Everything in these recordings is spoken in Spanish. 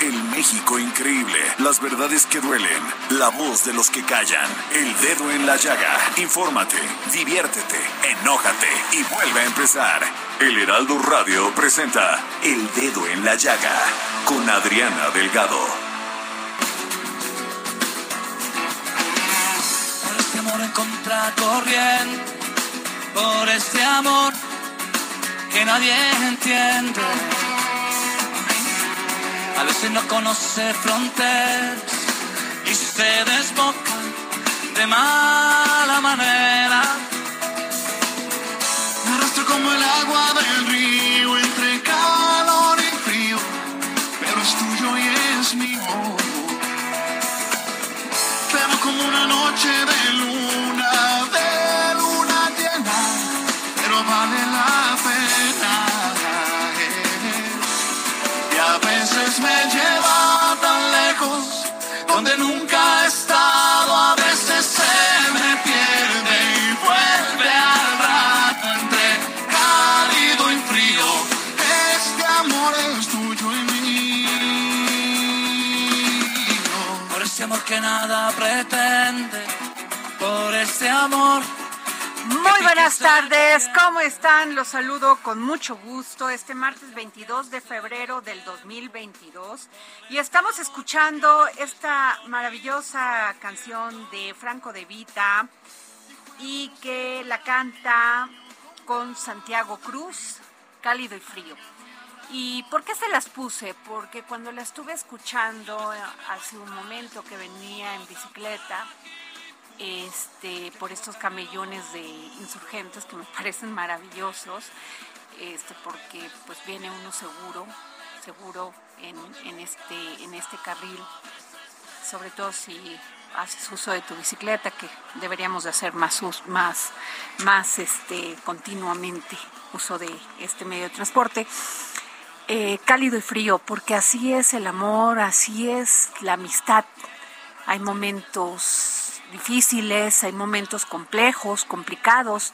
El México increíble, las verdades que duelen, la voz de los que callan, el dedo en la llaga. Infórmate, diviértete, enójate y vuelve a empezar. El Heraldo Radio presenta El Dedo en la Llaga con Adriana Delgado. Por este amor en contracorriente, por este amor que nadie entiende. A veces no conoce fronteras y se desboca de mala manera. Me arrastro como el agua del río entre calor y frío, pero es tuyo y es mío. Amo como una noche nunca he estado, a veces se me pierde y vuelve al rato entre cálido y frío. Este amor es tuyo y mío. Por ese amor que nada pretende, por ese amor. Muy buenas tardes, ¿cómo están? Los saludo con mucho gusto este martes 22 de febrero del 2022 y estamos escuchando esta maravillosa canción de Franco de Vita y que la canta con Santiago Cruz, Cálido y Frío. ¿Y por qué se las puse? Porque cuando la estuve escuchando eh, hace un momento que venía en bicicleta, este, por estos camellones de insurgentes que me parecen maravillosos, este, porque pues viene uno seguro, seguro en, este, en este carril, sobre todo si haces uso de tu bicicleta, que deberíamos de hacer más, más, más este, continuamente uso de este medio de transporte. Eh, cálido y frío, porque así es el amor, así es la amistad. Hay momentos difíciles, hay momentos complejos, complicados,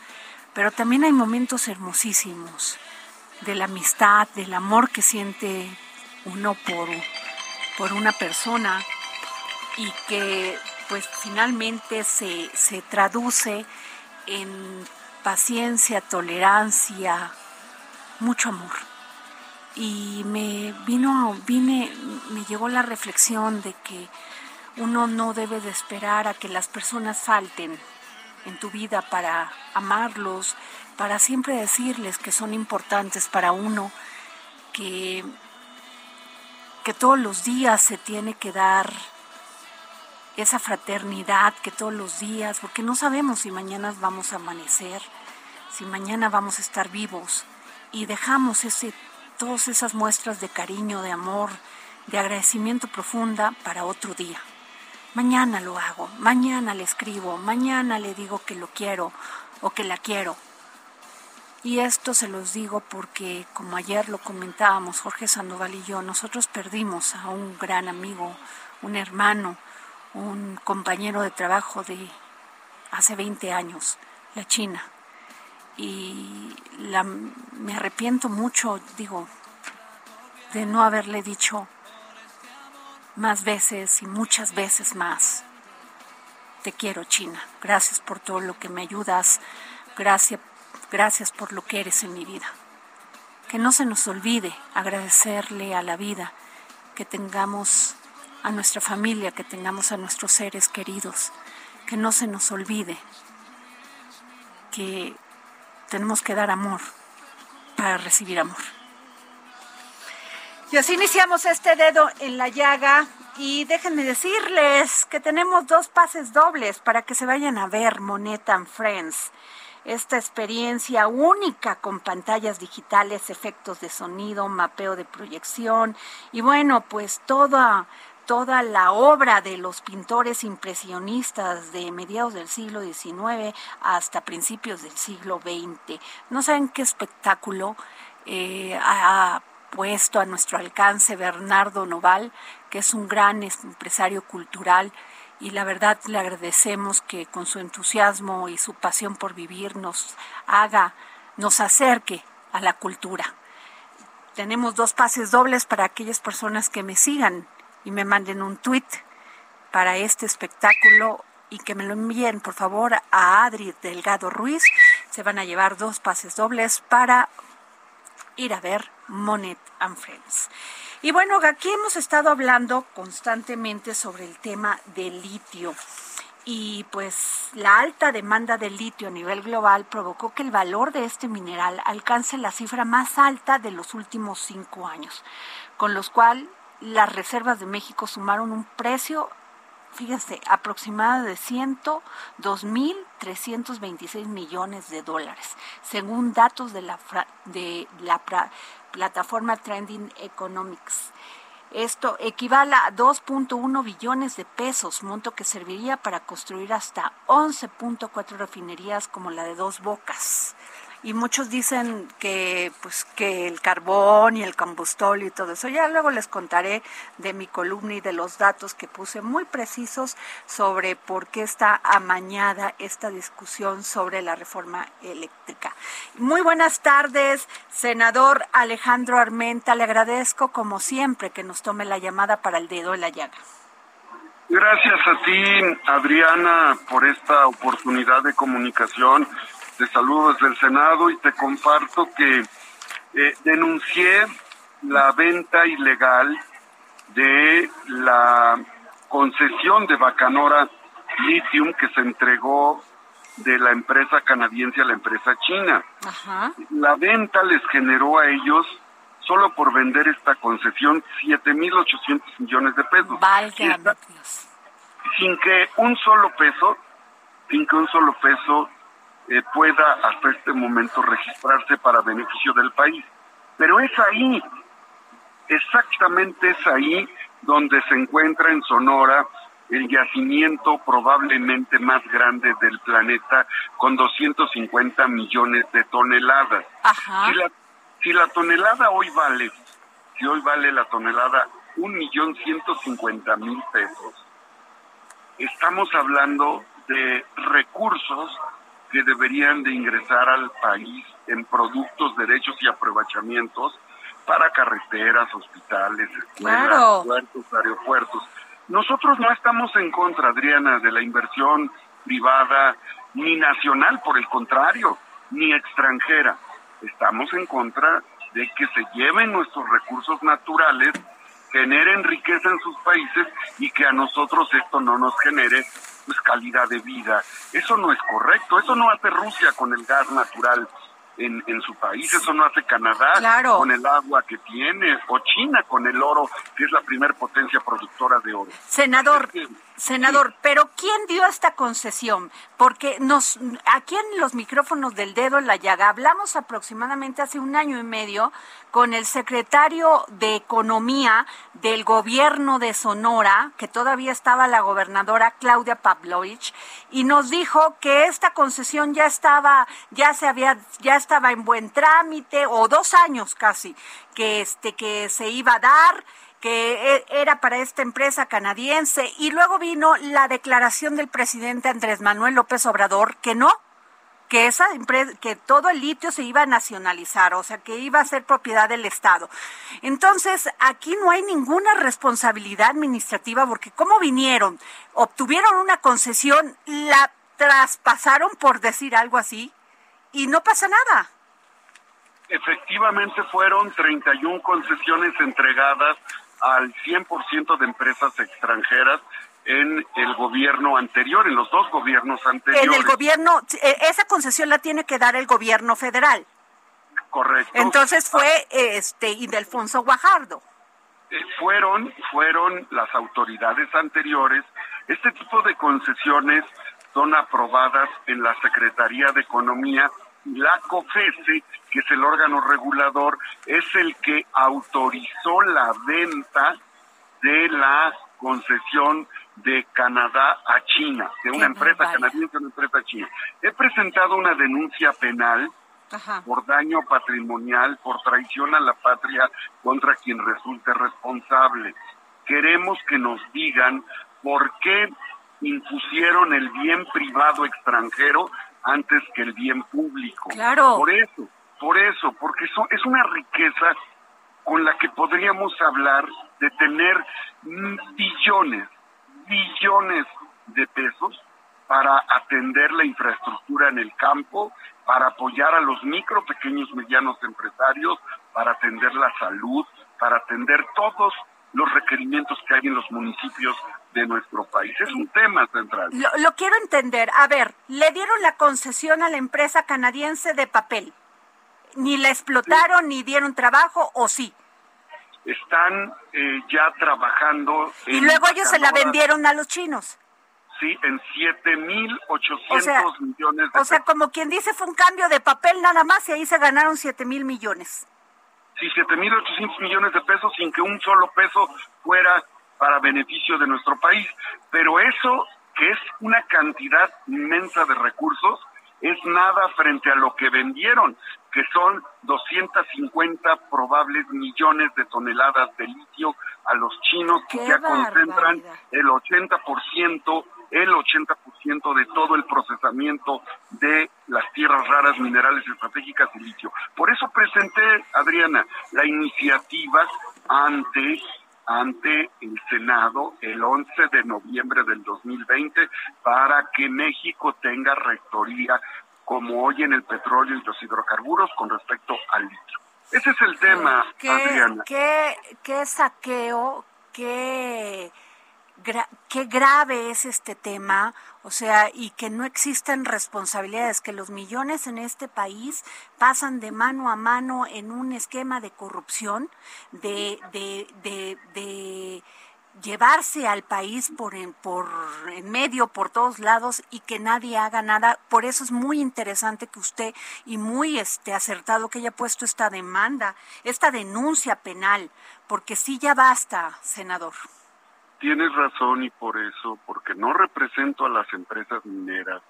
pero también hay momentos hermosísimos de la amistad, del amor que siente uno por, por una persona y que pues finalmente se, se traduce en paciencia, tolerancia, mucho amor. Y me vino, vine, me llegó la reflexión de que uno no debe de esperar a que las personas falten en tu vida para amarlos, para siempre decirles que son importantes para uno, que, que todos los días se tiene que dar esa fraternidad, que todos los días, porque no sabemos si mañana vamos a amanecer, si mañana vamos a estar vivos y dejamos ese, todas esas muestras de cariño, de amor, de agradecimiento profunda para otro día. Mañana lo hago, mañana le escribo, mañana le digo que lo quiero o que la quiero. Y esto se los digo porque, como ayer lo comentábamos Jorge Sandoval y yo, nosotros perdimos a un gran amigo, un hermano, un compañero de trabajo de hace 20 años, la China. Y la, me arrepiento mucho, digo, de no haberle dicho más veces y muchas veces más. Te quiero, China. Gracias por todo lo que me ayudas. Gracias, gracias por lo que eres en mi vida. Que no se nos olvide agradecerle a la vida que tengamos a nuestra familia, que tengamos a nuestros seres queridos, que no se nos olvide que tenemos que dar amor para recibir amor. Y así iniciamos este dedo en la llaga y déjenme decirles que tenemos dos pases dobles para que se vayan a ver Monet and Friends. Esta experiencia única con pantallas digitales, efectos de sonido, mapeo de proyección y bueno, pues toda toda la obra de los pintores impresionistas de mediados del siglo XIX hasta principios del siglo XX. No saben qué espectáculo eh, puesto a nuestro alcance Bernardo Noval, que es un gran empresario cultural y la verdad le agradecemos que con su entusiasmo y su pasión por vivir nos haga, nos acerque a la cultura. Tenemos dos pases dobles para aquellas personas que me sigan y me manden un tweet para este espectáculo y que me lo envíen por favor a Adri Delgado Ruiz. Se van a llevar dos pases dobles para ir a ver Monet and Friends. Y bueno, aquí hemos estado hablando constantemente sobre el tema del litio. Y pues la alta demanda de litio a nivel global provocó que el valor de este mineral alcance la cifra más alta de los últimos cinco años, con los cuales las reservas de México sumaron un precio, fíjense, aproximado de 102.326 millones de dólares, según datos de la, de la plataforma Trending Economics. Esto equivale a 2.1 billones de pesos, monto que serviría para construir hasta 11.4 refinerías como la de Dos Bocas y muchos dicen que pues que el carbón y el combustóleo y todo eso. Ya luego les contaré de mi columna y de los datos que puse muy precisos sobre por qué está amañada esta discusión sobre la reforma eléctrica. Muy buenas tardes, senador Alejandro Armenta. Le agradezco como siempre que nos tome la llamada para el dedo en la llaga. Gracias a ti, Adriana, por esta oportunidad de comunicación te saludo desde el Senado y te comparto que eh, denuncié la venta ilegal de la concesión de Bacanora Lithium que se entregó de la empresa canadiense a la empresa china. La venta les generó a ellos, solo por vender esta concesión, 7.800 millones de pesos. sin que un solo peso, sin que un solo peso eh, pueda hasta este momento registrarse para beneficio del país. Pero es ahí, exactamente es ahí donde se encuentra en Sonora el yacimiento probablemente más grande del planeta con 250 millones de toneladas. Si, la, si la tonelada hoy vale, si hoy vale la tonelada un millón ciento cincuenta mil pesos, estamos hablando de recursos que deberían de ingresar al país en productos, derechos y aprovechamientos para carreteras, hospitales, escuelas, puertos, aeropuertos. Nosotros no estamos en contra, Adriana, de la inversión privada ni nacional, por el contrario, ni extranjera. Estamos en contra de que se lleven nuestros recursos naturales, generen riqueza en sus países y que a nosotros esto no nos genere pues calidad de vida. Eso no es correcto, eso no hace Rusia con el gas natural en, en su país, eso no hace Canadá con el agua que tiene, o China con el oro, que es la primer potencia productora de oro. Senador, senador, pero ¿quién dio esta concesión? Porque nos, aquí en los micrófonos del dedo en la llaga hablamos aproximadamente hace un año y medio con el secretario de Economía del gobierno de Sonora, que todavía estaba la gobernadora Claudia Pavlovich, y nos dijo que esta concesión ya estaba, ya se había, ya estaba en buen trámite, o dos años casi, que este, que se iba a dar, que e, era para esta empresa canadiense, y luego vino la declaración del presidente Andrés Manuel López Obrador que no, que esa empresa, que todo el litio se iba a nacionalizar, o sea, que iba a ser propiedad del Estado. Entonces, aquí no hay ninguna responsabilidad administrativa porque cómo vinieron, obtuvieron una concesión, la traspasaron por decir algo así y no pasa nada. Efectivamente fueron 31 concesiones entregadas al 100% de empresas extranjeras en el gobierno anterior, en los dos gobiernos anteriores. En el gobierno, eh, esa concesión la tiene que dar el gobierno federal. Correcto. Entonces fue este Ildefonso Guajardo. Eh, fueron, fueron las autoridades anteriores. Este tipo de concesiones son aprobadas en la Secretaría de Economía la COFESE, que es el órgano regulador, es el que autorizó la venta de la concesión de Canadá a China, de una empresa canadiense a una empresa china. He presentado una denuncia penal por daño patrimonial, por traición a la patria contra quien resulte responsable. Queremos que nos digan por qué impusieron el bien privado extranjero antes que el bien público. Claro. Por eso, por eso, porque eso es una riqueza con la que podríamos hablar de tener billones, billones de pesos para atender la infraestructura en el campo, para apoyar a los micro, pequeños, medianos empresarios, para atender la salud, para atender todos los requerimientos que hay en los municipios de nuestro país. Es un tema central. Lo, quiero entender. A ver, le dieron la concesión a la empresa canadiense de papel. ¿Ni la explotaron, ni dieron trabajo, o sí? Están eh, ya trabajando. y luego ellos se la vendieron a los chinos. Sí, en 7.800 millones de O sea, como quien dice, fue un cambio de papel nada más y ahí se ganaron 7 mil millones. Sí, 7.800 millones de pesos sin que un solo peso fuera para beneficio de nuestro país. Pero eso, que es una cantidad inmensa de recursos, es nada frente a lo que vendieron, que son 250 probables millones de toneladas de litio a los chinos que ya concentran el 80% el 80% de todo el procesamiento de las tierras raras, minerales estratégicas y litio. Por eso presenté, Adriana, la iniciativa ante ante el Senado el 11 de noviembre del 2020 para que México tenga rectoría como hoy en el petróleo y los hidrocarburos con respecto al litio. Ese es el tema, Adriana. ¿Qué, qué saqueo, qué qué grave es este tema, o sea, y que no existen responsabilidades, que los millones en este país pasan de mano a mano en un esquema de corrupción, de, de, de, de llevarse al país por en, por en medio, por todos lados y que nadie haga nada. Por eso es muy interesante que usted y muy este acertado que haya puesto esta demanda, esta denuncia penal, porque sí ya basta, senador. Tienes razón y por eso, porque no represento a las empresas mineras,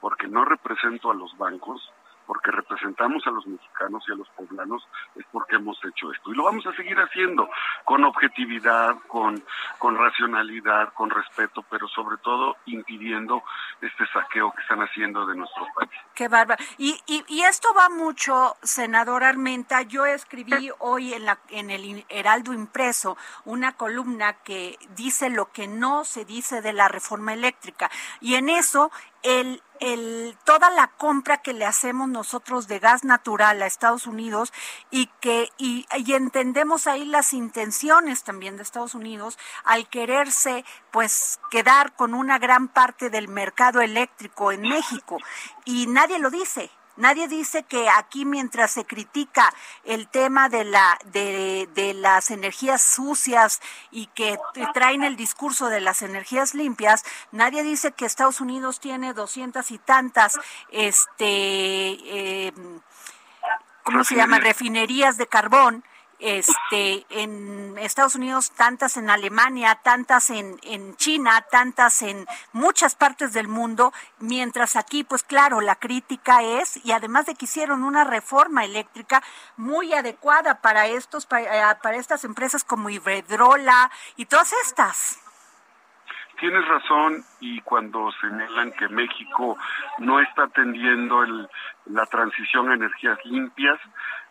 porque no represento a los bancos, porque representamos a los mexicanos y a los poblanos, es porque hemos hecho esto. Y lo vamos a seguir haciendo con objetividad, con, con racionalidad, con respeto, pero sobre todo impidiendo este saqueo que están haciendo de nuestro país. Qué bárbaro. Y, y, y esto va mucho, senador Armenta. Yo escribí hoy en, la, en el Heraldo Impreso una columna que dice lo que no se dice de la reforma eléctrica. Y en eso el, el, toda la compra que le hacemos nosotros de gas natural a Estados Unidos y que y, y, entendemos ahí las intenciones también de Estados Unidos al quererse pues quedar con una gran parte del mercado eléctrico en México. Y nadie lo dice Nadie dice que aquí mientras se critica el tema de la de, de, las energías sucias y que traen el discurso de las energías limpias, nadie dice que Estados Unidos tiene doscientas y tantas este eh, ¿cómo se llama? refinerías de carbón este, en Estados Unidos, tantas en Alemania, tantas en, en China, tantas en muchas partes del mundo, mientras aquí, pues claro, la crítica es, y además de que hicieron una reforma eléctrica muy adecuada para estos, para, para estas empresas como Iberdrola y todas estas. Tienes razón y cuando señalan que México no está atendiendo el, la transición a energías limpias,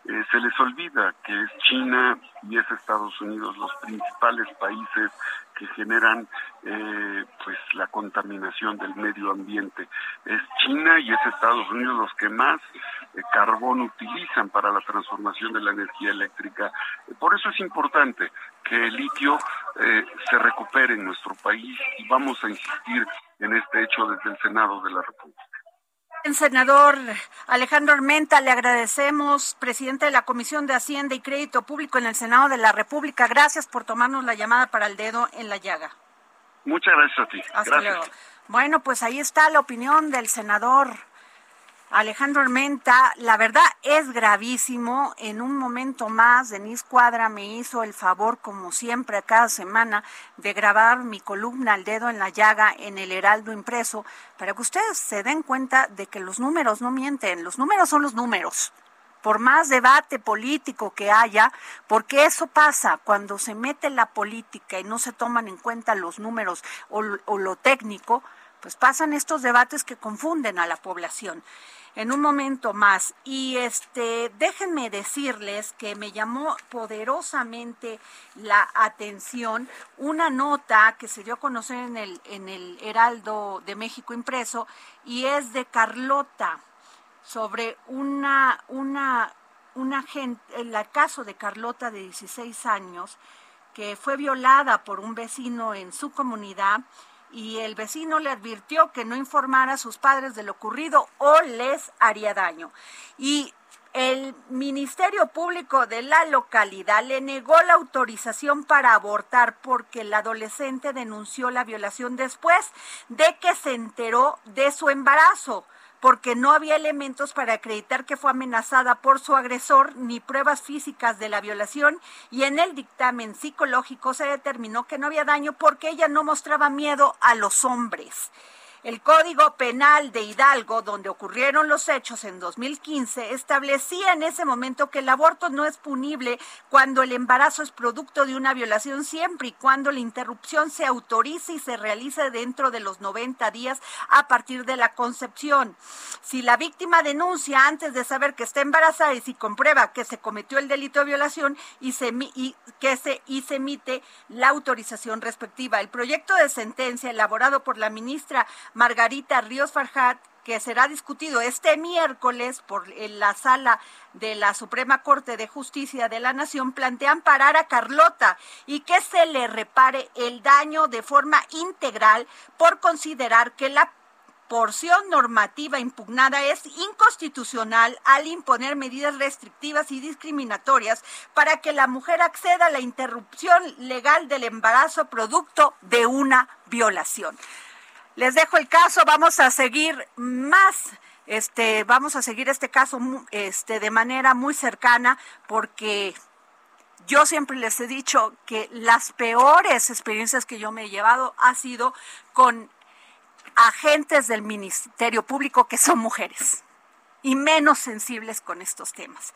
eh, se les olvida que es China y es Estados Unidos los principales países que generan eh, pues la contaminación del medio ambiente. Es China y es Estados Unidos los que más eh, carbón utilizan para la transformación de la energía eléctrica. Por eso es importante que el litio eh, se recupere en nuestro país y vamos a insistir en este hecho desde el Senado de la República. Senador Alejandro Armenta, le agradecemos, presidente de la Comisión de Hacienda y Crédito Público en el Senado de la República. Gracias por tomarnos la llamada para el dedo en la llaga. Muchas gracias a ti. Hasta luego. Bueno, pues ahí está la opinión del senador Alejandro Armenta, la verdad es gravísimo. En un momento más, Denise Cuadra me hizo el favor, como siempre, cada semana, de grabar mi columna al dedo en la llaga en el Heraldo impreso, para que ustedes se den cuenta de que los números no mienten. Los números son los números. Por más debate político que haya, porque eso pasa cuando se mete la política y no se toman en cuenta los números o lo técnico, pues pasan estos debates que confunden a la población en un momento más. Y este, déjenme decirles que me llamó poderosamente la atención una nota que se dio a conocer en el, en el Heraldo de México impreso y es de Carlota sobre una, una, una gente, el caso de Carlota de 16 años que fue violada por un vecino en su comunidad y el vecino le advirtió que no informara a sus padres de lo ocurrido o les haría daño. Y el Ministerio Público de la localidad le negó la autorización para abortar porque el adolescente denunció la violación después de que se enteró de su embarazo porque no había elementos para acreditar que fue amenazada por su agresor ni pruebas físicas de la violación y en el dictamen psicológico se determinó que no había daño porque ella no mostraba miedo a los hombres. El Código Penal de Hidalgo, donde ocurrieron los hechos en 2015, establecía en ese momento que el aborto no es punible cuando el embarazo es producto de una violación siempre y cuando la interrupción se autorice y se realice dentro de los 90 días a partir de la concepción. Si la víctima denuncia antes de saber que está embarazada y si comprueba que se cometió el delito de violación y se, que se, y se emite la autorización respectiva. El proyecto de sentencia elaborado por la ministra Margarita Ríos Farjat, que será discutido este miércoles por la sala de la Suprema Corte de Justicia de la Nación, plantean parar a Carlota y que se le repare el daño de forma integral por considerar que la porción normativa impugnada es inconstitucional al imponer medidas restrictivas y discriminatorias para que la mujer acceda a la interrupción legal del embarazo producto de una violación. Les dejo el caso, vamos a seguir más este vamos a seguir este caso este de manera muy cercana porque yo siempre les he dicho que las peores experiencias que yo me he llevado ha sido con agentes del Ministerio Público que son mujeres y menos sensibles con estos temas.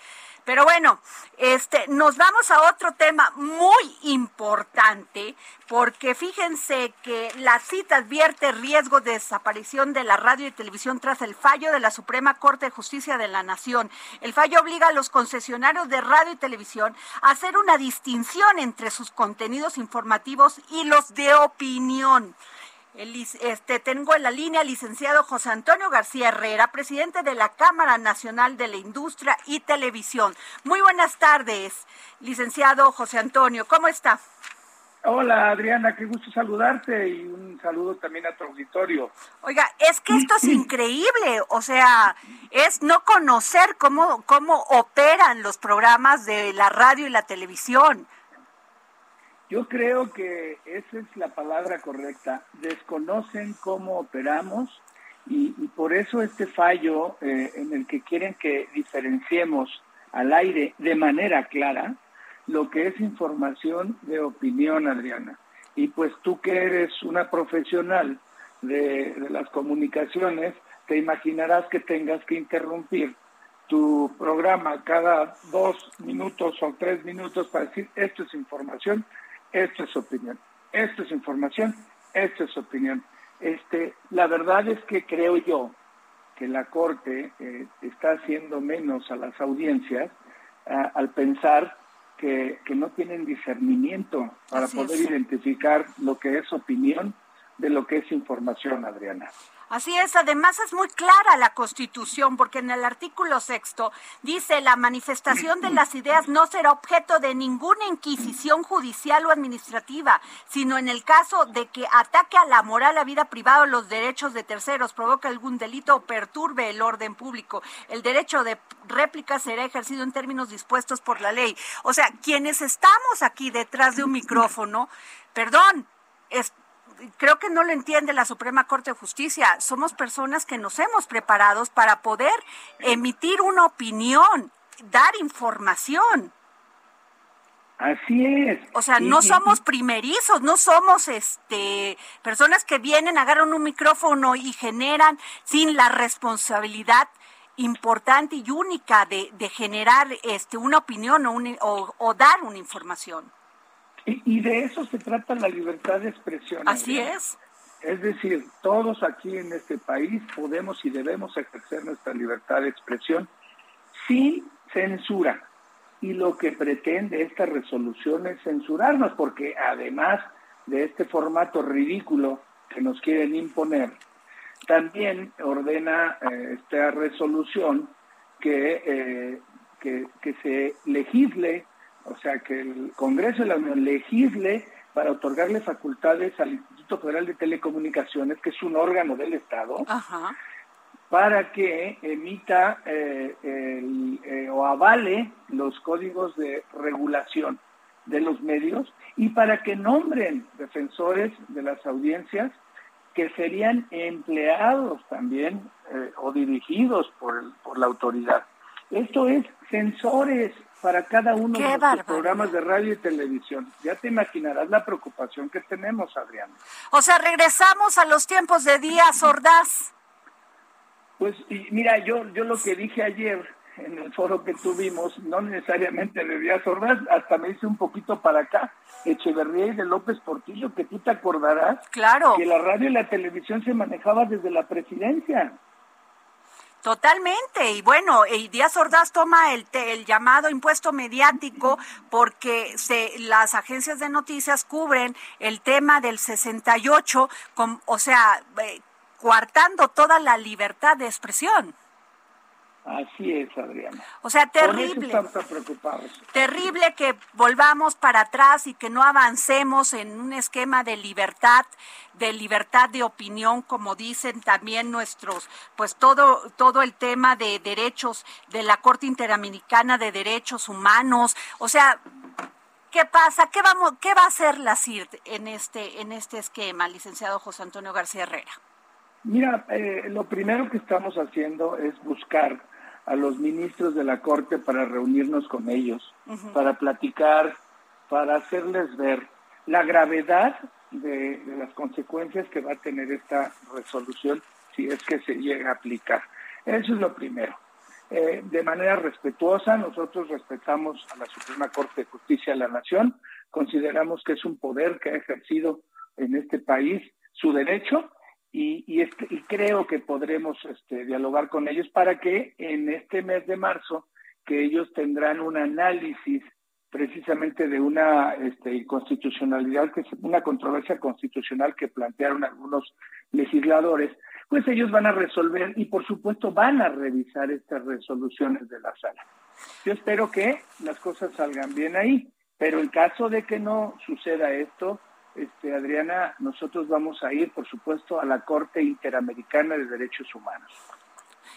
Pero bueno, este, nos vamos a otro tema muy importante, porque fíjense que la cita advierte riesgo de desaparición de la radio y televisión tras el fallo de la Suprema Corte de Justicia de la Nación. El fallo obliga a los concesionarios de radio y televisión a hacer una distinción entre sus contenidos informativos y los de opinión este, tengo en la línea al licenciado José Antonio García Herrera, presidente de la Cámara Nacional de la Industria y Televisión. Muy buenas tardes, licenciado José Antonio, ¿cómo está? Hola Adriana, qué gusto saludarte y un saludo también a tu auditorio. Oiga, es que esto es increíble, o sea, es no conocer cómo, cómo operan los programas de la radio y la televisión. Yo creo que esa es la palabra correcta. Desconocen cómo operamos y, por eso este fallo eh, en el que quieren que diferenciemos al aire de manera clara lo que es información de opinión, Adriana. Y pues tú que eres una profesional de, de las comunicaciones, te imaginarás que tengas que interrumpir tu programa cada dos minutos o tres minutos para decir esto es información esta es opinión, esta es información, esta es opinión. Este, la verdad es que creo yo que la Corte eh, está haciendo menos a las audiencias al pensar que, que no tienen discernimiento para poder identificar lo que es opinión de lo que es información, Adriana. Así es, además es muy clara la Constitución, porque en el artículo sexto dice la manifestación de las ideas no será objeto de ninguna inquisición judicial o administrativa, sino en el caso de que ataque a la moral, la vida privada o los derechos de terceros, provoque algún delito o perturbe el orden público. El derecho de réplica será ejercido en términos dispuestos por la ley. O sea, quienes estamos aquí detrás de un micrófono, perdón, es, creo que no lo entiende la Suprema Corte de Justicia. Somos personas que nos hemos preparado para poder emitir una opinión, dar información. Así es. O sea, no somos primerizos, no somos este personas que vienen, agarran un micrófono y generan sin la responsabilidad importante y única de, generar este una opinión o, o dar una información. Y, de eso se trata la libertad de expresión. Así es. Es decir, todos aquí en este país podemos y debemos ejercer nuestra libertad de expresión sin censura. Y lo que pretende esta resolución es censurarnos, porque además de este formato ridículo que nos quieren imponer, también ordena eh, esta resolución que, eh, que, que se legisle o sea, que el Congreso de la Unión legisle para otorgarle facultades al Instituto Federal de Telecomunicaciones, que es un órgano del Estado, para que emita eh, eh, o avale los códigos de regulación de los medios y para que nombren defensores de las audiencias que serían empleados también eh, o dirigidos por, por la autoridad. Esto es censores, para cada uno de los programas de radio y televisión. Ya te imaginarás la preocupación que tenemos, Adrián. O sea, regresamos a los tiempos de Díaz Ordaz. Pues mira, yo, yo lo que dije ayer en el foro que tuvimos, no necesariamente de Díaz Ordaz, hasta me hice un poquito para acá, Echeverría y de López Portillo, que tú te acordarás claro. que la radio y la televisión se manejaba desde la presidencia. Totalmente. Y bueno, y Díaz Ordaz toma el, el llamado impuesto mediático porque se, las agencias de noticias cubren el tema del 68, con, o sea, eh, coartando toda la libertad de expresión. Así es, Adriana. O sea, terrible. Terrible que volvamos para atrás y que no avancemos en un esquema de libertad, de libertad de opinión, como dicen también nuestros, pues todo, todo el tema de derechos de la Corte Interamericana de Derechos Humanos. O sea, ¿qué pasa? ¿Qué vamos, qué va a hacer la CIRT en este, en este esquema, licenciado José Antonio García Herrera? Mira, eh, lo primero que estamos haciendo es buscar a los ministros de la Corte para reunirnos con ellos, para platicar, para hacerles ver la gravedad de, las consecuencias que va a tener esta resolución si es que se llega a aplicar. Eso es lo primero. Eh, de manera respetuosa, nosotros respetamos a la Suprema Corte de Justicia de la Nación, consideramos que es un poder que ha ejercido en este país su derecho y, este, y creo que podremos este, dialogar con ellos para que en este mes de marzo, que ellos tendrán un análisis precisamente de una este, constitucionalidad, que es una controversia constitucional que plantearon algunos legisladores, pues ellos van a resolver y por supuesto van a revisar estas resoluciones de la sala. Yo espero que las cosas salgan bien ahí, pero en caso de que no suceda esto, este, Adriana, nosotros vamos a ir, por supuesto, a la Corte Interamericana de Derechos Humanos.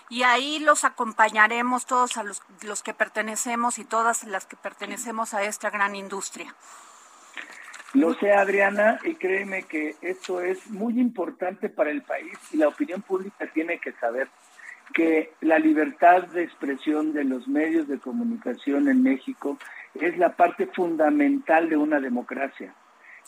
Y ahí los acompañaremos todos a los, los que pertenecemos y todas las que pertenecemos a esta gran industria. Lo sé, Adriana, y créeme que esto es muy importante para el país y la opinión pública tiene que saber que la libertad de expresión de los medios de comunicación en México es la parte fundamental de una democracia.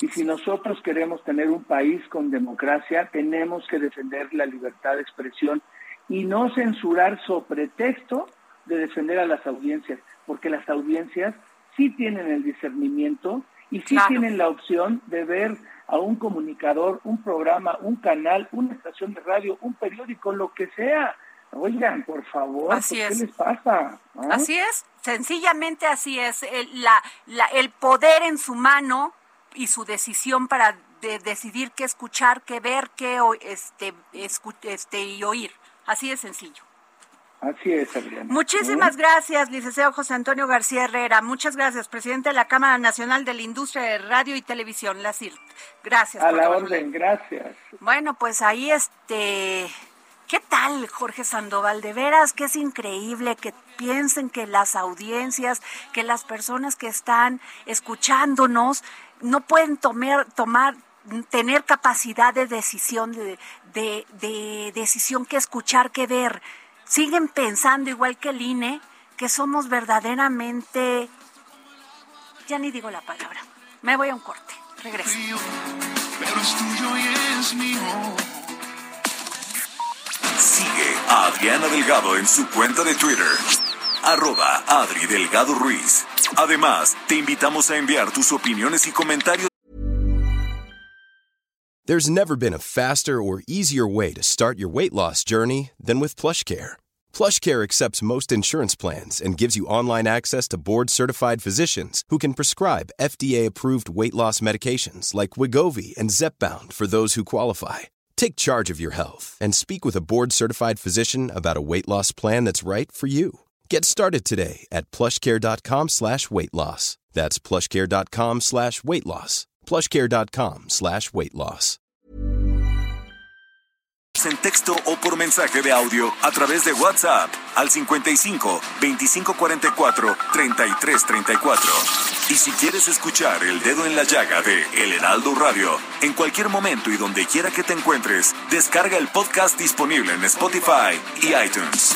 Y si nosotros queremos tener un país con democracia, tenemos que defender la libertad de expresión y no censurar sobre pretexto de defender a las audiencias, porque las audiencias sí tienen el discernimiento y sí tienen la opción de ver a un comunicador, un programa, un canal, una estación de radio, un periódico, lo que sea, Oigan, por favor, ¿qué les pasa? Así es, sencillamente así es. El, la, el poder en su mano y su decisión para decidir qué escuchar, qué ver, qué este, este, y oír. Así de sencillo. Así es, Adriana. Muchísimas gracias, licenciado José Antonio García Herrera. Muchas gracias, presidente de la Cámara Nacional de la Industria de Radio y Televisión, la CIRT. Gracias. A la orden, gracias. Bueno, pues ahí este... ¿Qué tal, Jorge Sandoval? De veras que es increíble que piensen que las audiencias, que las personas que están escuchándonos no pueden tomar, tomar tener capacidad de decisión, de, de, de decisión que escuchar, que ver siguen pensando igual que el INE que somos verdaderamente, ya ni digo la palabra, me voy a un corte, regreso. Pero es tuyo y es mío. Sigue a Adriana Delgado en su cuenta de Twitter, arroba Adri Delgado Ruiz. Además, te invitamos a enviar tus opiniones y comentarios. There's never been a faster or easier way to start your weight loss journey than with PlushCare. PlushCare accepts most insurance plans and gives you online access to board-certified physicians who can prescribe FDA-approved weight loss medications like Wigovi and Zepbound for those who qualify. Take charge of your health and speak with a board-certified physician about a weight loss plan that's right for you. Get started today at plushcare.com slash weight loss. That's plushcare.com slash weight loss. plushcare.com slash weight loss. En texto o por mensaje de audio a través de WhatsApp al 55 2544 3334. Y si quieres escuchar El Dedo en la Llaga de El Heraldo Radio, en cualquier momento y donde quiera que te encuentres, descarga el podcast disponible en Spotify y iTunes.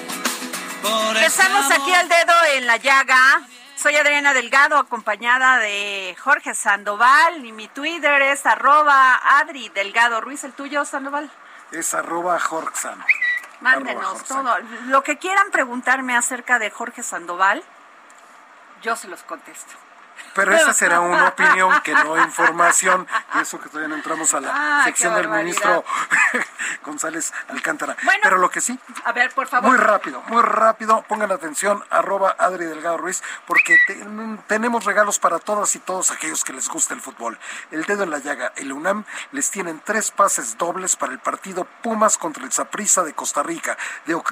Empezamos aquí al dedo en la llaga soy Adriana Delgado, acompañada de Jorge Sandoval, y mi Twitter es arroba Adri Delgado Ruiz. ¿El tuyo, Sandoval? Es arroba Jorge Sandoval. Mándenos todo. Lo que quieran preguntarme acerca de Jorge Sandoval, yo se los contesto. Pero esa será una opinión que no información. Y eso que todavía no entramos a la ah, sección del ministro González Alcántara. Pero lo que sí. A ver, por favor. Muy rápido, muy rápido. Pongan atención, arroba Adri Delgado Ruiz, porque tenemos regalos para todas y todos aquellos que les gusta el fútbol. El dedo en la llaga, el UNAM, les tienen tres pases dobles para el partido Pumas contra el Zaprisa de Costa Rica.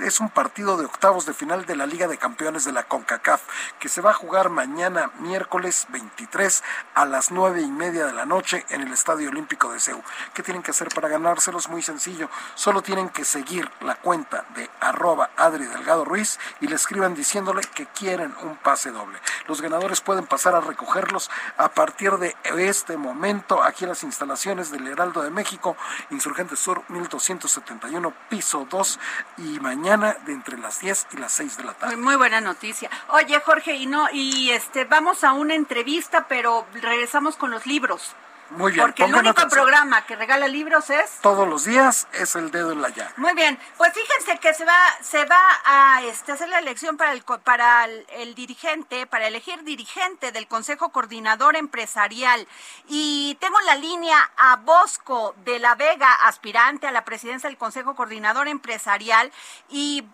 es un partido de octavos de final de la Liga de Campeones de la CONCACAF, que se va a jugar mañana miércoles 23 a las nueve y media de la noche en el Estadio Olímpico de Seúl. ¿Qué tienen que hacer para ganárselos? Muy sencillo. Solo tienen que seguir la cuenta de arroba Adri Delgado Ruiz y le escriban diciéndole que quieren un pase doble. Los ganadores pueden pasar a recogerlos a partir de este momento aquí en las instalaciones del Heraldo de México, Insurgente Sur 1271, piso 2 y mañana de entre las 10 y las 6 de la tarde. Muy, buena noticia. Oye, Jorge, y no y este vamos a una entrevista, pero regresamos con los libros. Muy bien. Porque el único programa que regala libros es todos los días es el dedo en la llave. Muy bien. Pues fíjense que se va se va a este, hacer la elección para el para el, dirigente, para elegir dirigente del Consejo Coordinador Empresarial y tengo en la línea a Bosco de la Vega, aspirante a la presidencia del Consejo Coordinador Empresarial y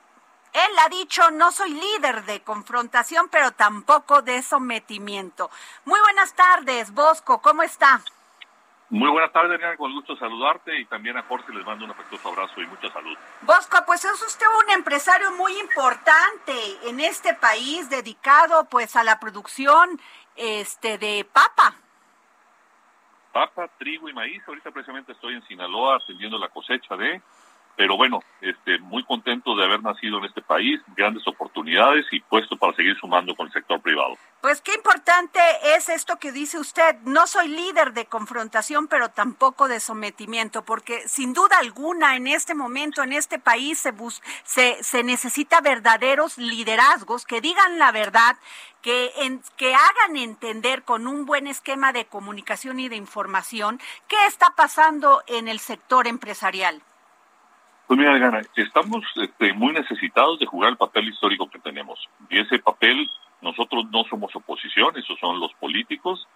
él ha dicho, no soy líder de confrontación, pero tampoco de sometimiento. Muy buenas tardes, Bosco, ¿cómo está? Muy buenas tardes, Adriana, con gusto saludarte y también a Jorge les mando un afectuoso abrazo y mucha salud. Bosco, pues es usted un empresario muy importante en este país dedicado pues a la producción este de papa. Papa, trigo y maíz. Ahorita precisamente estoy en Sinaloa atendiendo la cosecha de pero bueno, este, muy contento de haber nacido en este país, grandes oportunidades y puesto para seguir sumando con el sector privado. Pues qué importante es esto que dice usted. No soy líder de confrontación, pero tampoco de sometimiento, porque sin duda alguna en este momento, en este país, se, se, se necesita verdaderos liderazgos que digan la verdad, que, en, que hagan entender con un buen esquema de comunicación y de información qué está pasando en el sector empresarial. Pues mira, Gana, estamos este, muy necesitados de jugar el papel histórico que tenemos. Y ese papel, nosotros no somos oposición, esos son los políticos,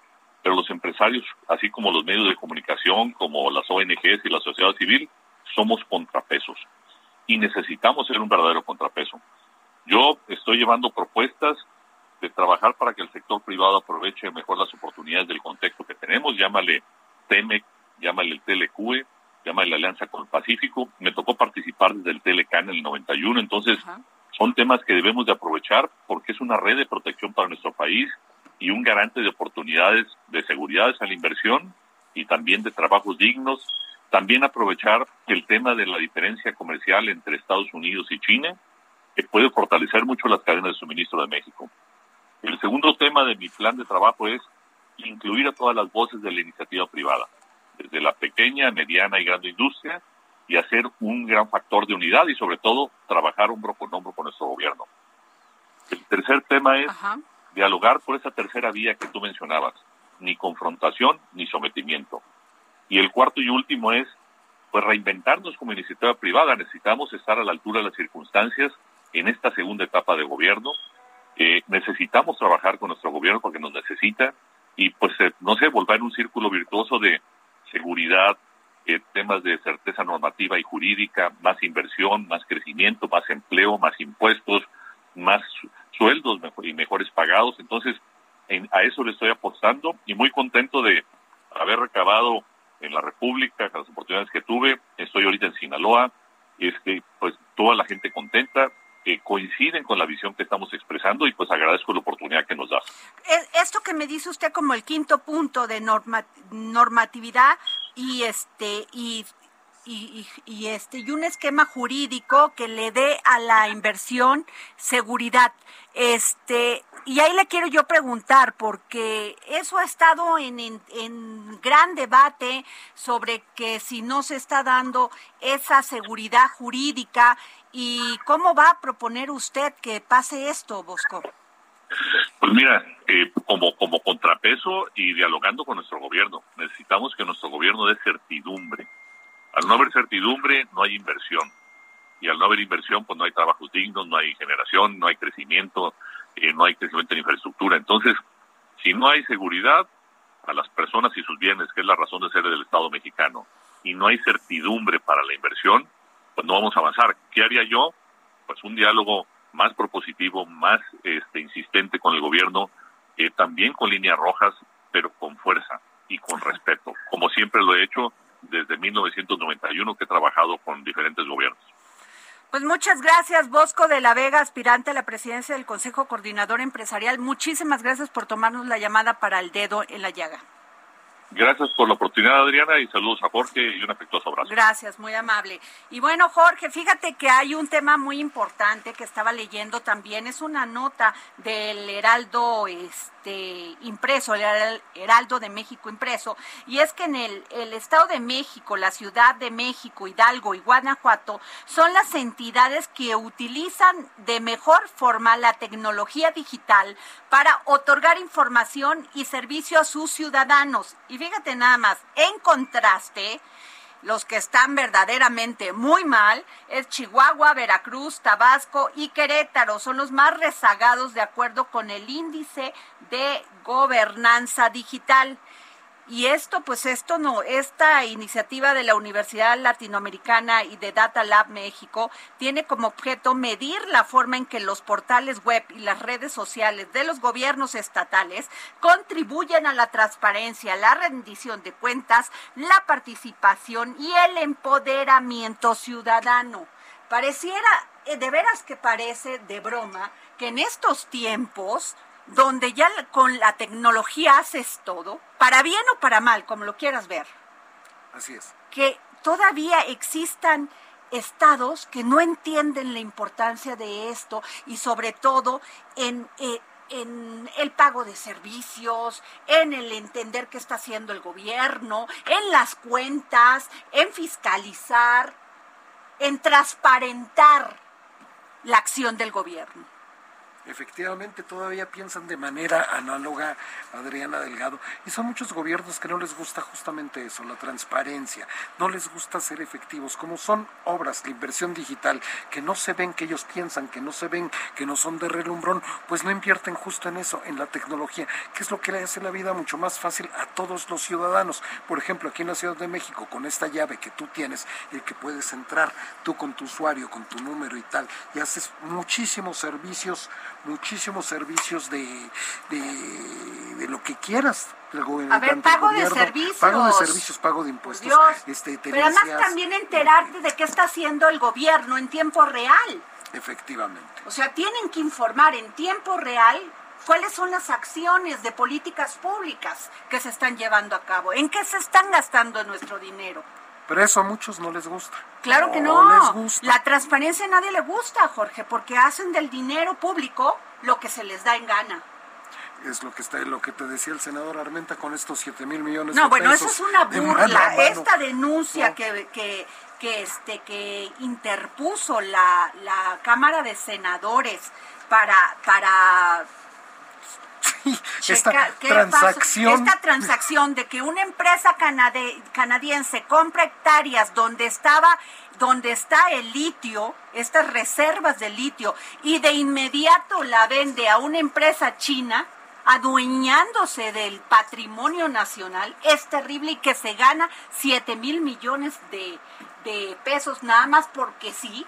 pero los empresarios, así como los medios de comunicación, como las ONGs y la sociedad civil, somos contrapesos. Y necesitamos ser un verdadero contrapeso. Yo estoy llevando propuestas de trabajar para que el sector privado aproveche mejor las oportunidades del contexto que tenemos, llámale TEMEC, llámale el TLQE, llama la Alianza con el Pacífico. Me tocó participar desde el Telecan en el 91, entonces son temas que debemos de aprovechar porque es una red de protección para nuestro país y un garante de oportunidades de seguridad a la inversión y también de trabajos dignos. También aprovechar el tema de la diferencia comercial entre Estados Unidos y China, que puede fortalecer mucho las cadenas de suministro de México. El segundo tema de mi plan de trabajo es incluir a todas las voces de la iniciativa privada desde la pequeña, mediana y grande industria y hacer un gran factor de unidad y sobre todo trabajar hombro con hombro con nuestro gobierno. El tercer tema es dialogar por esa tercera vía que tú mencionabas, ni confrontación ni sometimiento. Y el cuarto y último es pues reinventarnos como iniciativa privada. Necesitamos estar a la altura de las circunstancias en esta segunda etapa de gobierno. Eh, necesitamos trabajar con nuestro gobierno porque nos necesita y pues eh, no sé, volver un círculo virtuoso de seguridad, eh, temas de certeza normativa y jurídica, más inversión, más crecimiento, más empleo, más impuestos, más sueldos y mejores pagados. Entonces, a eso le estoy apostando y muy contento de haber recabado en la República, las oportunidades que tuve. Estoy ahorita en Sinaloa, este, pues toda la gente contenta, que coinciden con la visión que estamos expresando y pues agradezco la oportunidad que nos da. Esto que me dice usted como el quinto punto de normatividad y este y y, este y un esquema jurídico que le dé a la inversión seguridad. Este y ahí le quiero yo preguntar, porque eso ha estado en, en, gran debate sobre que si no se está dando esa seguridad jurídica y cómo va a proponer usted que pase esto, Bosco. Pues mira, eh, como, como contrapeso y dialogando con nuestro gobierno, necesitamos que nuestro gobierno dé certidumbre. Al no haber certidumbre, no hay inversión. Y al no haber inversión, pues no hay trabajos dignos, no hay generación, no hay crecimiento, eh, no hay crecimiento en infraestructura. Entonces, si no hay seguridad a las personas y sus bienes, que es la razón de ser del Estado mexicano, y no hay certidumbre para la inversión, pues no vamos a avanzar. ¿Qué haría yo? Pues un diálogo más propositivo, más este, insistente con el gobierno, eh, también con líneas rojas, pero con fuerza y con respeto, como siempre lo he hecho desde 1991 que he trabajado con diferentes gobiernos. Pues muchas gracias, Bosco de la Vega, aspirante a la presidencia del Consejo Coordinador Empresarial. Muchísimas gracias por tomarnos la llamada para el dedo en la llaga. Gracias por la oportunidad, Adriana, y saludos a Jorge y un afectuoso abrazo. Gracias, muy amable. Y bueno, Jorge, fíjate que hay un tema muy importante que estaba leyendo también. Es una nota del Heraldo este, impreso, el Heraldo de México impreso. Y es que en el, el Estado de México, la Ciudad de México, Hidalgo y Guanajuato son las entidades que utilizan de mejor forma la tecnología digital para otorgar información y servicio a sus ciudadanos. Y fíjate nada más, en contraste, los que están verdaderamente muy mal es Chihuahua, Veracruz, Tabasco y Querétaro. Son los más rezagados de acuerdo con el índice de gobernanza digital. Y esto, pues esto no, esta iniciativa de la Universidad Latinoamericana y de Data Lab México tiene como objeto medir la forma en que los portales web y las redes sociales de los gobiernos estatales contribuyen a la transparencia, la rendición de cuentas, la participación y el empoderamiento ciudadano. Pareciera, eh, de veras que parece de broma, que en estos tiempos donde ya con la tecnología haces todo, para bien o para mal, como lo quieras ver. Así es. Que todavía existan estados que no entienden la importancia de esto y sobre todo en, eh, en el pago de servicios, en el entender qué está haciendo el gobierno, en las cuentas, en fiscalizar, en transparentar la acción del gobierno efectivamente todavía piensan de manera análoga Adriana Delgado. Y son muchos gobiernos que no les gusta justamente eso, la transparencia, no les gusta ser efectivos, como son obras de inversión digital que no se ven, que ellos piensan, que no se ven, que no son de relumbrón, pues no invierten justo en eso, en la tecnología, que es lo que le hace la vida mucho más fácil a todos los ciudadanos. Por ejemplo, aquí en la Ciudad de México, con esta llave que tú tienes y que puedes entrar tú con tu usuario, con tu número y tal, y haces muchísimos servicios muchísimos servicios de, de, lo que quieras. A ver, pago de servicios. Pago de servicios, pago de impuestos. Este, Pero además también enterarte de qué está haciendo el gobierno en tiempo real. Efectivamente. O sea, tienen que informar en tiempo real cuáles son las acciones de políticas públicas que se están llevando a cabo, en qué se están gastando nuestro dinero. Pero eso a muchos no les gusta. Claro que no. La transparencia a nadie le gusta, Jorge, porque hacen del dinero público lo que se les da en gana. Es lo que está, lo que te decía el senador Armenta con estos 7 mil millones no, de pesos. No, bueno, eso es una burla. Esta denuncia que, que, que, este, que interpuso la, la Cámara de Senadores para, para esta transacción. Esta transacción de que una empresa canadiense compra hectáreas donde estaba donde está el litio, estas reservas de litio, y de inmediato la vende a una empresa china, adueñándose del patrimonio nacional, es terrible y que se gana 7 mil millones de, de pesos nada más porque sí,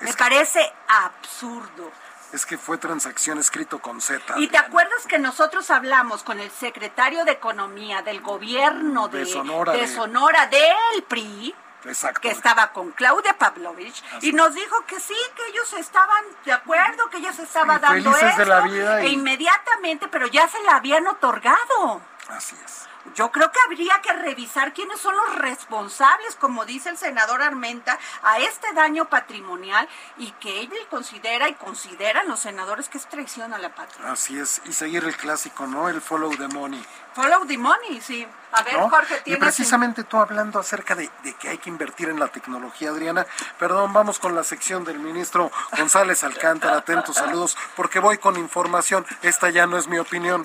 me parece absurdo es que fue transacción escrito con Z. ¿Y te acuerdas que nosotros hablamos con el secretario de Economía del gobierno de, Sonora, de, Sonora, del PRI? que estaba con Claudia Pavlovich y nos dijo que sí, que ellos estaban de acuerdo, que ella se estaba dando esto, de la vida e inmediatamente, pero ya se la habían otorgado. Así es yo creo que habría que revisar quiénes son los responsables, como dice el senador Armenta, a este daño patrimonial y que él considera y consideran los senadores que es traición a la patria. Así es, y seguir el clásico, ¿no? El follow the money. Follow the money, sí. A ver, Jorge, Y precisamente tú hablando acerca de, de, que hay que invertir en la tecnología, Adriana. Perdón, vamos con la sección del ministro González Alcántara. Atentos saludos, porque voy con información. Esta ya no es mi opinión.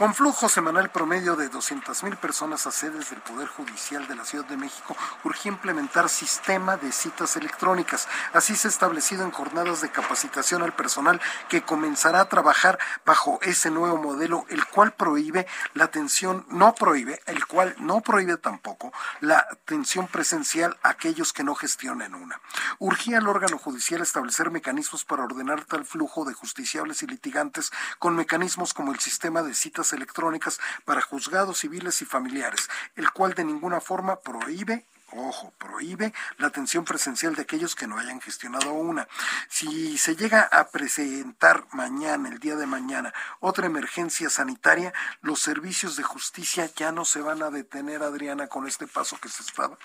Con flujo semanal promedio de 200.000 personas a sedes del Poder Judicial de la Ciudad de México, urgía implementar sistema de citas electrónicas. Así se ha establecido en jornadas de capacitación al personal que comenzará a trabajar bajo ese nuevo modelo, el cual prohíbe la atención, no prohíbe, el cual no prohíbe tampoco la atención presencial a aquellos que no gestionen una. Urgía al órgano judicial establecer mecanismos para ordenar tal flujo de justiciables y litigantes con mecanismos como el sistema de citas electrónicas para juzgados civiles y familiares, el cual de ninguna forma prohíbe ojo, prohíbe la atención presencial de aquellos que no hayan gestionado una. Si se llega a presentar mañana, el día de mañana, otra emergencia sanitaria, los servicios de justicia ya no se van a detener, Adriana, con este paso que se estaba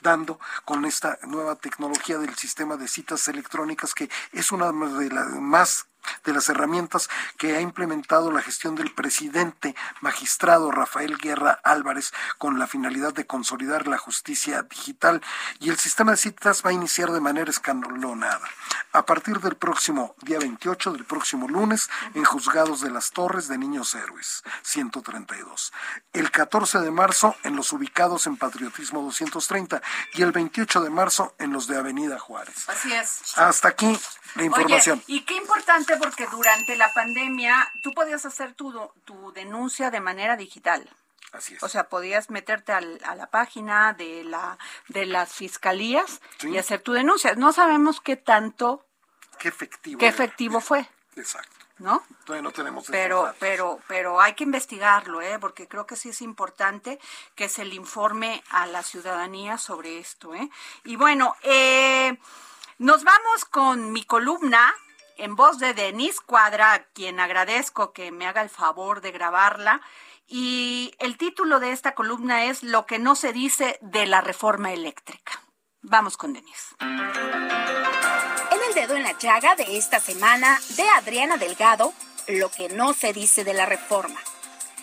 dando con esta nueva tecnología del sistema de citas electrónicas que es una de las más de las herramientas que ha implementado la gestión del presidente magistrado Rafael Guerra Álvarez con la finalidad de consolidar la justicia digital y el sistema de citas va a iniciar de manera escalonada. A partir del próximo día 28, del próximo lunes, en Juzgados de las Torres de Niños Héroes, 132. El 14 de marzo en los ubicados en Patriotismo 230 y el 28 de marzo en los de Avenida Juárez. Así es. Hasta aquí la información. y qué importante porque durante la pandemia tú podías hacer tu, tu denuncia de manera digital. Así es. O sea, podías meterte a la página de la de las fiscalías y hacer tu denuncia. No sabemos qué tanto qué efectivo qué efectivo fue. Exacto. ¿No? Todavía no tenemos pero pero pero hay que investigarlo, ¿eh? Porque creo que sí es importante que se le informe a la ciudadanía sobre esto, ¿eh? Y bueno, eh nos vamos con mi columna en voz de Denise Cuadra, a quien agradezco que me haga el favor de grabarla. Y el título de esta columna es Lo que no se dice de la reforma eléctrica. Vamos con Denise. En el dedo en la llaga de esta semana de Adriana Delgado, lo que no se dice de la reforma.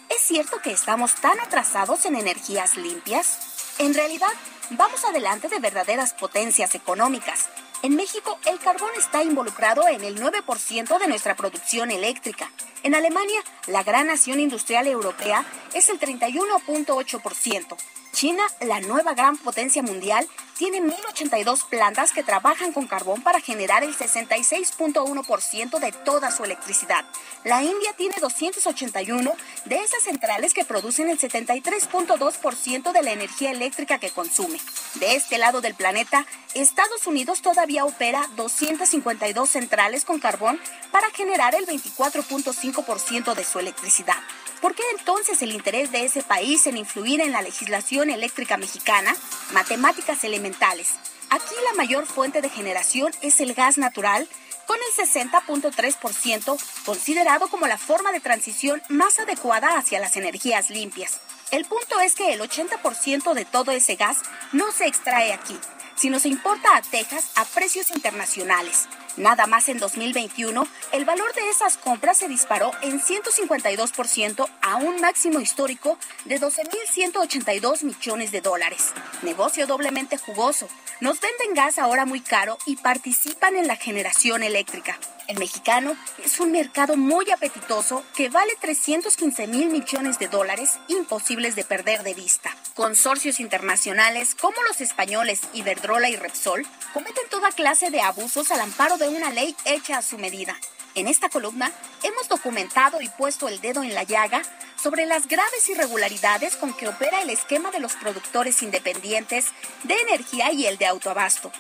¿Es cierto que estamos tan atrasados en energías limpias? En realidad, vamos adelante de verdaderas potencias económicas. En México, el carbón está involucrado en el 9% de nuestra producción eléctrica. En Alemania, la gran nación industrial europea, es el 31.8%. China, la nueva gran potencia mundial, tiene 1.082 plantas que trabajan con carbón para generar el 66.1% de toda su electricidad. La India tiene 281 de esas centrales que producen el 73.2% de la energía eléctrica que consume. De este lado del planeta, Estados Unidos todavía opera 252 centrales con carbón para generar el 24.5% de su electricidad. ¿Por qué entonces el interés de ese país en influir en la legislación eléctrica mexicana? Matemáticas elementales. Aquí la mayor fuente de generación es el gas natural, con el 60.3% considerado como la forma de transición más adecuada hacia las energías limpias. El punto es que el 80% de todo ese gas no se extrae aquí, sino se importa a Texas a precios internacionales. Nada más en 2021, el valor de esas compras se disparó en 152% a un máximo histórico de 12.182 millones de dólares. Negocio doblemente jugoso. Nos venden gas ahora muy caro y participan en la generación eléctrica. El mexicano es un mercado muy apetitoso que vale 315 mil millones de dólares imposibles de perder de vista. Consorcios internacionales como los españoles Iberdrola y Repsol cometen toda clase de abusos al amparo de una ley hecha a su medida. En esta columna hemos documentado y puesto el dedo en la llaga sobre las graves irregularidades con que opera el esquema de los productores independientes de energía y el de autoabasto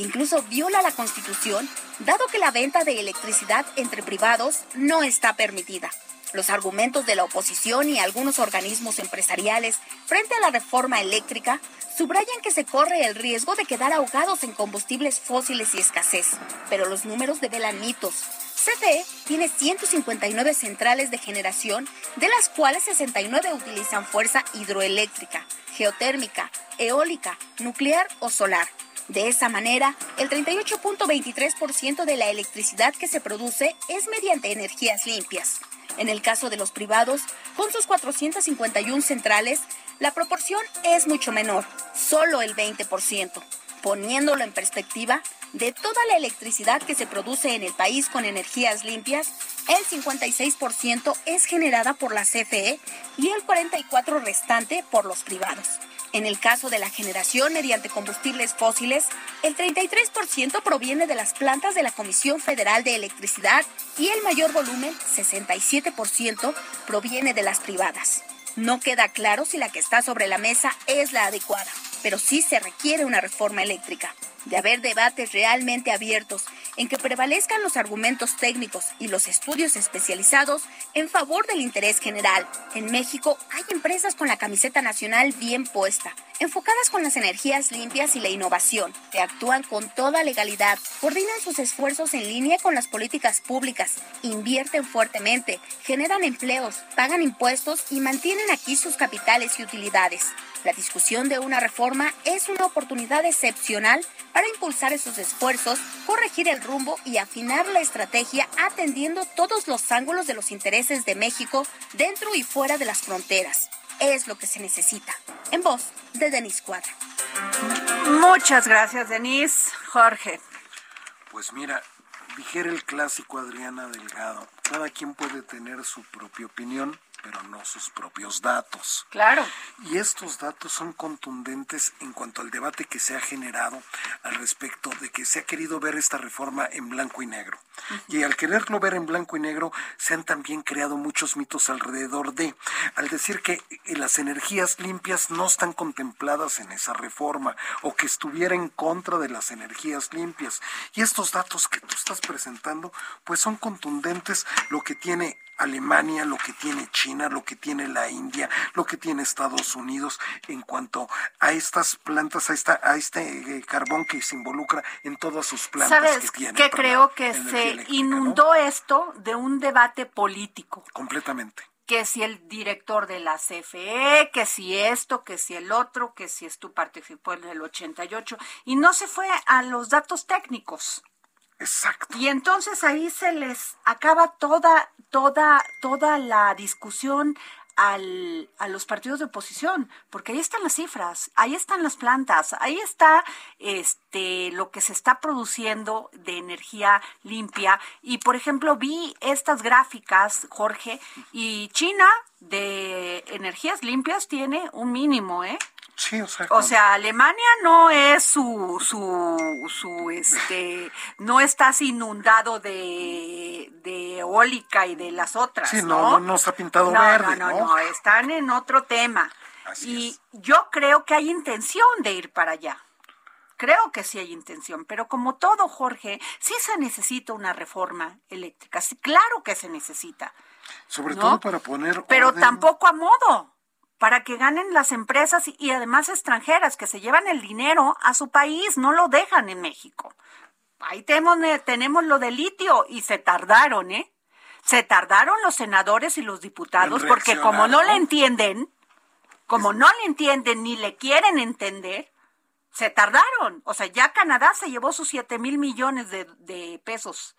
incluso viola la Constitución, dado que la venta de electricidad entre privados no está permitida. Los argumentos de la oposición y algunos organismos empresariales frente a la reforma eléctrica subrayan que se corre el riesgo de quedar ahogados en combustibles fósiles y escasez, pero los números develan mitos. CFE tiene 159 centrales de generación, de las cuales 69 utilizan fuerza hidroeléctrica, geotérmica, eólica, nuclear o solar de esa manera, el 38.23% de la electricidad que se produce es mediante energías limpias. En el caso de los privados, con sus 451 centrales, la proporción es mucho menor, solo el 20%. Poniéndolo en perspectiva, de toda la electricidad que se produce en el país con energías limpias, el 56% es generada por la CFE y el 44% restante por los privados. En el caso de la generación mediante combustibles fósiles, el 33% proviene de las plantas de la Comisión Federal de Electricidad y el mayor volumen, 67%, proviene de las privadas. No queda claro si la que está sobre la mesa es la adecuada, pero sí se requiere una reforma eléctrica de haber debates realmente abiertos en que prevalezcan los argumentos técnicos y los estudios especializados en favor del interés general. En México hay empresas con la camiseta nacional bien puesta, enfocadas con las energías limpias y la innovación, que actúan con toda legalidad, coordinan sus esfuerzos en línea con las políticas públicas, invierten fuertemente, generan empleos, pagan impuestos y mantienen aquí sus capitales y utilidades. La discusión de una reforma es una oportunidad excepcional para impulsar esos esfuerzos, corregir el rumbo y afinar la estrategia atendiendo todos los ángulos de los intereses de México dentro y fuera de las fronteras. Es lo que se necesita. En voz de Denis Cuadra. Muchas gracias, Denis. Jorge. Pues mira, dijera el clásico Adriana Delgado, cada quien puede tener su propia opinión pero no sus propios datos. Claro. Y estos datos son contundentes en cuanto al debate que se ha generado al respecto de que se ha querido ver esta reforma en blanco y negro. Y al quererlo ver en blanco y negro, se han también creado muchos mitos alrededor de, al decir que las energías limpias no están contempladas en esa reforma o que estuviera en contra de las energías limpias. Y estos datos que tú estás presentando, pues son contundentes lo que tiene Alemania, lo que tiene China, lo que tiene la India, lo que tiene Estados Unidos en cuanto a estas plantas, a, esta, a este eh, carbón que se involucra en todas sus plantas ¿Sabes que que creo que se inundó esto de un debate político. Completamente que si el director de la CFE, que si esto, que si el otro, que si tú participó en el 88, y no se fue a los datos técnicos. Exacto. Y entonces ahí se les acaba toda, toda, toda la discusión al, a los partidos de oposición, porque ahí están las cifras, ahí están las plantas, ahí está este lo que se está produciendo de energía limpia. Y por ejemplo, vi estas gráficas, Jorge, y China de energías limpias tiene un mínimo, ¿eh? O sea, Alemania no es su, su, su, este, no estás inundado de, de eólica y de las otras. Sí, no, no, está pintado verde. No, no, no, están en otro tema. y yo creo que hay intención de ir para allá. Creo que sí hay intención, pero como todo, Jorge, sí se necesita una reforma eléctrica. Sí, claro que se necesita. Sobre todo para poner. Pero tampoco a modo para que ganen las empresas y además extranjeras que se llevan el dinero a su país, no lo dejan en México. Ahí tenemos, tenemos lo de litio y se tardaron, ¿eh? Se tardaron los senadores y los diputados porque como no le entienden, como no le entienden ni le quieren entender, se tardaron. O sea, ya Canadá se llevó sus 7 mil millones de, pesos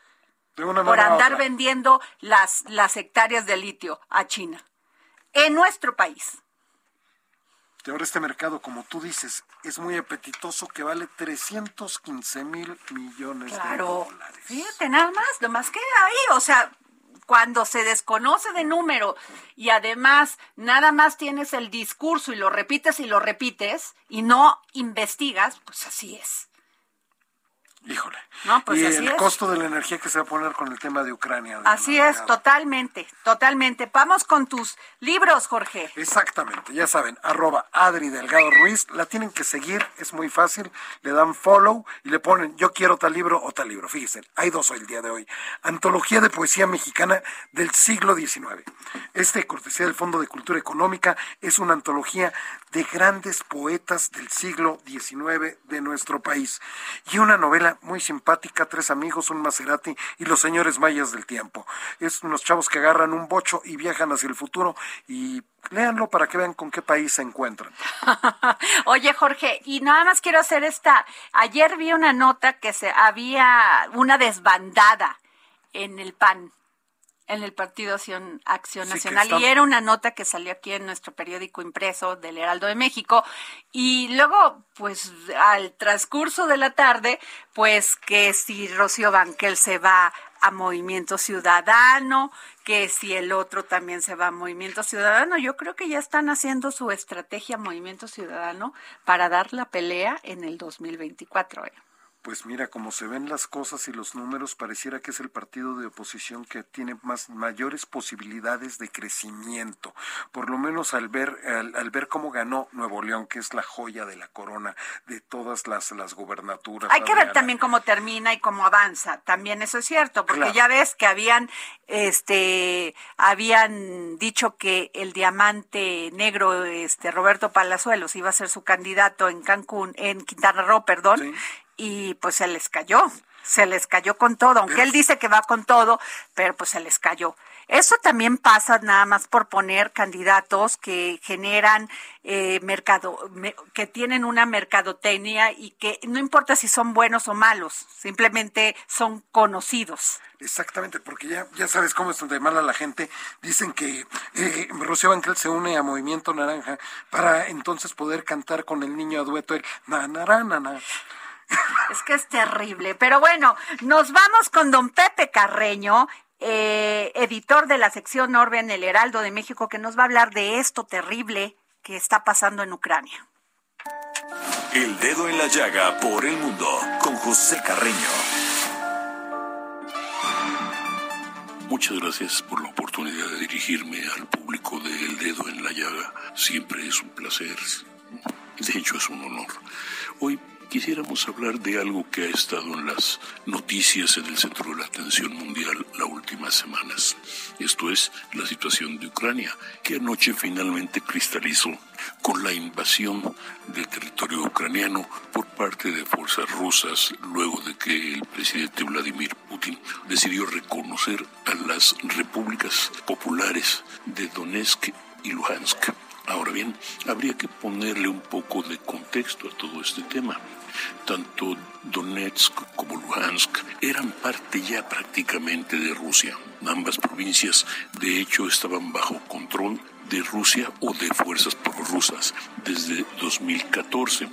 por andar vendiendo las, las hectáreas de litio a China en nuestro país ahora este mercado, como tú dices, es muy apetitoso que vale 315 mil millones de dólares. Fíjate, nada más, más que ahí, o sea, cuando se desconoce de número y además nada más tienes el discurso y lo repites y lo repites y no investigas, pues así es. Híjole. Pues y el costo de la energía que se va a poner con el tema de Ucrania. así es, totalmente, totalmente. Vamos con tus libros, Jorge. Exactamente, ya saben, arroba Adri Delgado Ruiz, la tienen que seguir, es muy fácil, le dan follow y le ponen yo quiero tal libro o tal libro. Fíjense, hay dos hoy el día de hoy. Antología de poesía mexicana del siglo XIX. Este, cortesía del Fondo de Cultura Económica, es una antología de grandes poetas del siglo XIX de nuestro país. Y una novela muy simpática, tres amigos, un Maserati y los señores mayas del tiempo. Es unos chavos que agarran un bocho y viajan hacia el futuro y léanlo para que vean con qué país se encuentran. Oye, Jorge, y nada más quiero hacer esta. Ayer vi una nota que se había una desbandada en el PAN en el Partido Acción, Acción Nacional y era una nota que salió aquí en nuestro periódico impreso del Heraldo de México y luego pues al transcurso de la tarde pues que si Rocío Banquel se va a Movimiento Ciudadano, que si el otro también se va a Movimiento Ciudadano, yo creo que ya están haciendo su estrategia Movimiento Ciudadano para dar la pelea en el 2024. ¿eh? Pues mira, como se ven las cosas y los números, pareciera que es el partido de oposición que tiene más mayores posibilidades de crecimiento. Por lo menos al ver al, ver cómo ganó Nuevo León, que es la joya de la corona de todas las las gubernaturas. Hay que ver también cómo termina y cómo avanza. También eso es cierto, porque ya ves que habían este habían dicho que el diamante negro este Roberto Palazuelos iba a ser su candidato en Cancún, en Quintana Roo, perdón y pues se les cayó, se les cayó con todo, aunque él dice que va con todo, pero pues se les cayó. Eso también pasa nada más por poner candidatos que generan eh, mercado, que tienen una mercadotecnia y que no importa si son buenos o malos, simplemente son conocidos. Exactamente, porque ya, ya sabes cómo es de mala la gente. Dicen que eh, Rocío Banquel se une a Movimiento Naranja para entonces poder cantar con el niño a dueto el. Es que es terrible. Pero bueno, nos vamos con don Pepe Carreño, eh, editor de la sección Orbe en el Heraldo de México, que nos va a hablar de esto terrible que está pasando en Ucrania. El dedo en la llaga por el mundo con José Carreño. Muchas gracias por la oportunidad de dirigirme al público de El Dedo en la Llaga. Siempre es un placer. De hecho, es un honor. Hoy quisiéramos hablar de algo que ha estado en las noticias en el centro de la atención mundial las últimas semanas. Esto es la situación de Ucrania, que anoche finalmente cristalizó con la invasión del territorio ucraniano por parte de fuerzas rusas luego de que el presidente Vladimir Putin decidió reconocer a las repúblicas populares de Donetsk y Luhansk. Ahora bien, habría que ponerle un poco de contexto a todo este tema. Tanto Donetsk como Luhansk eran parte ya prácticamente de Rusia. Ambas provincias, de hecho, estaban bajo control de Rusia o de fuerzas prorrusas desde 2014.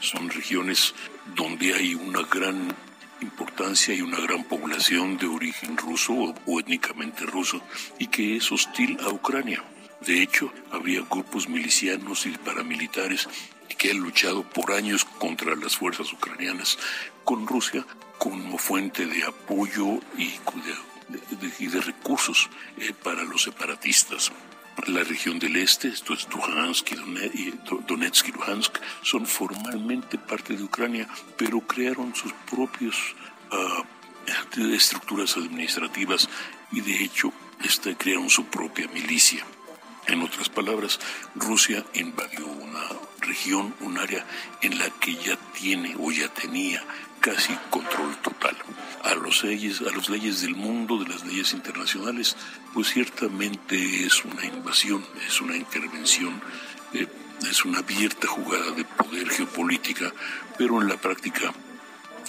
Son regiones donde hay una gran importancia y una gran población de origen ruso o, étnicamente ruso y que es hostil a Ucrania. De hecho, había grupos milicianos y paramilitares que han luchado por años contra las fuerzas ucranianas con Rusia como fuente de apoyo y de, recursos eh, para los separatistas. La región del este, esto es Luhansk y Donetsk y Luhansk, son formalmente parte de Ucrania, pero crearon sus propios uh, estructuras administrativas y de hecho este, crearon su propia milicia. En otras palabras, Rusia invadió una región, un área en la que ya tiene o ya tenía casi control total. A los leyes, a las leyes del mundo, de las leyes internacionales, pues ciertamente es una invasión, es una intervención, eh, es una abierta jugada de poder geopolítica, pero en la práctica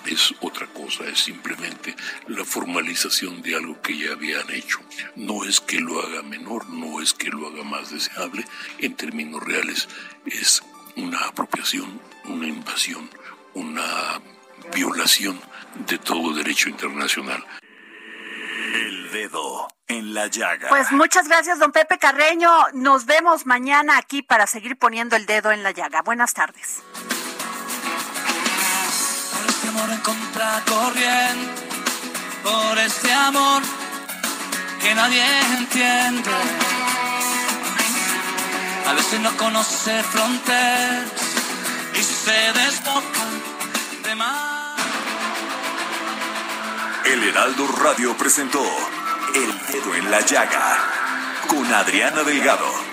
es otra cosa, es simplemente la formalización de algo que ya habían hecho. No es que lo haga menor, no es que lo haga más deseable, en términos reales es una apropiación, una invasión, una violación de todo derecho internacional. El dedo en la llaga. Pues muchas gracias, don Pepe Carreño. Nos vemos mañana aquí para seguir poniendo el dedo en la llaga. Buenas tardes. Amor en contracorriente, por este amor que nadie entiende. A veces no conoce fronteras y se desboca de más. El Heraldo Radio presentó El Dedo en la Llaga con Adriana Delgado.